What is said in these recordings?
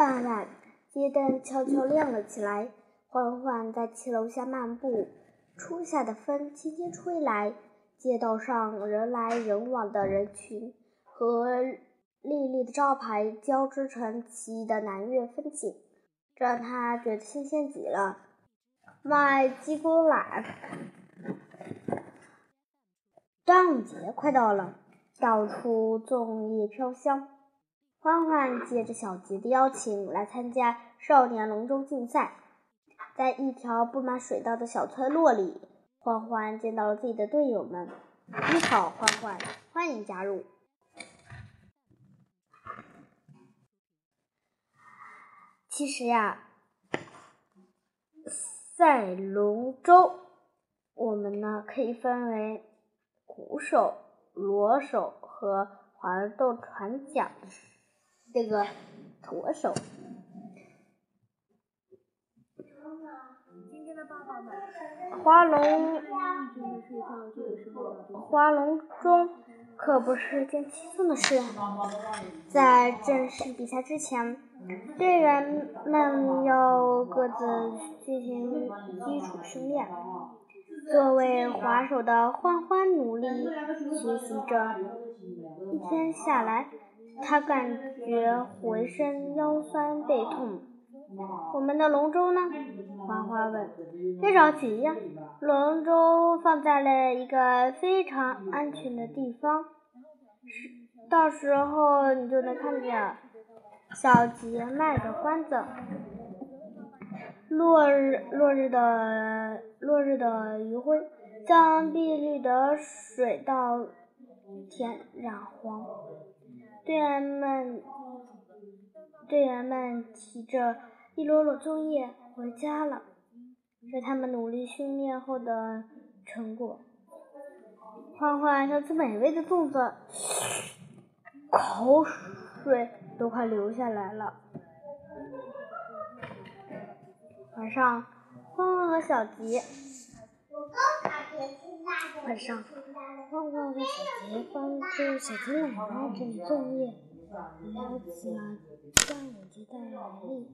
傍晚，街灯悄悄亮了起来。欢欢在骑楼下漫步，初夏的风轻轻吹来，街道上人来人往的人群和丽丽的招牌交织成奇异的南岳风景，让他觉得新鲜极了。卖鸡公榄。端午节快到了，到处粽叶飘香。欢欢借着小杰的邀请来参加少年龙舟竞赛。在一条布满水稻的小村落里，欢欢见到了自己的队友们。你好，欢欢，欢迎加入。其实呀，赛龙舟，我们呢可以分为鼓手、锣手和划动船桨这个舵手。花龙，花龙中可不是件轻松的事。在正式比赛之前，队员们要各自进行基础训练。作为划手的欢欢努力学习着，一天下来，他感觉浑身腰酸背痛。我们的龙舟呢？花花问。别着急呀，龙舟放在了一个非常安全的地方，到时候你就能看见小杰卖的关子。落日，落日的落日的余晖将碧绿的水稻田染黄。队员们，队员们提着。一摞摞粽叶回家了，是他们努力训练后的成果。欢欢想吃美味的粽子，口水都快流下来了。晚上，欢欢和小吉，晚上，欢欢和小杰帮助小杰奶奶整理粽叶，聊起了端午节的来历。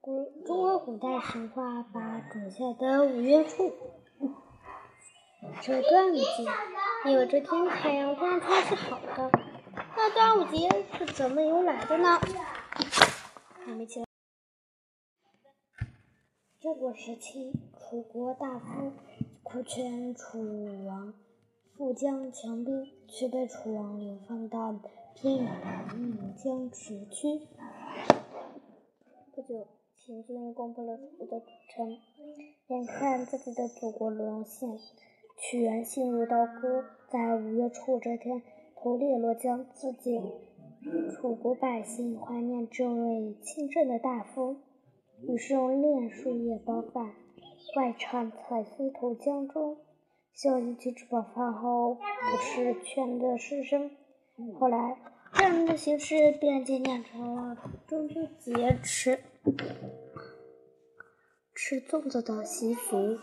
古中国古代神话把种下的五月初这端午节，因为这天太阳光才是好的。那端午节是怎么由来的呢？还没起来。战国时期，楚国大夫苦劝楚王富将强兵，却被楚王流放到偏远的岷江池区。不久。秦军攻破了楚国的都城，眼看自己的祖国沦陷，屈原心如刀割，在五月初五这天投猎罗江自尽。楚国百姓怀念这位清正的大夫，于是用炼树叶包饭，外插彩丝投江中。小鸡去吃饱饭后不是，劝的师生。后来这样的形式便渐渐成了中秋节吃。吃粽子的习俗。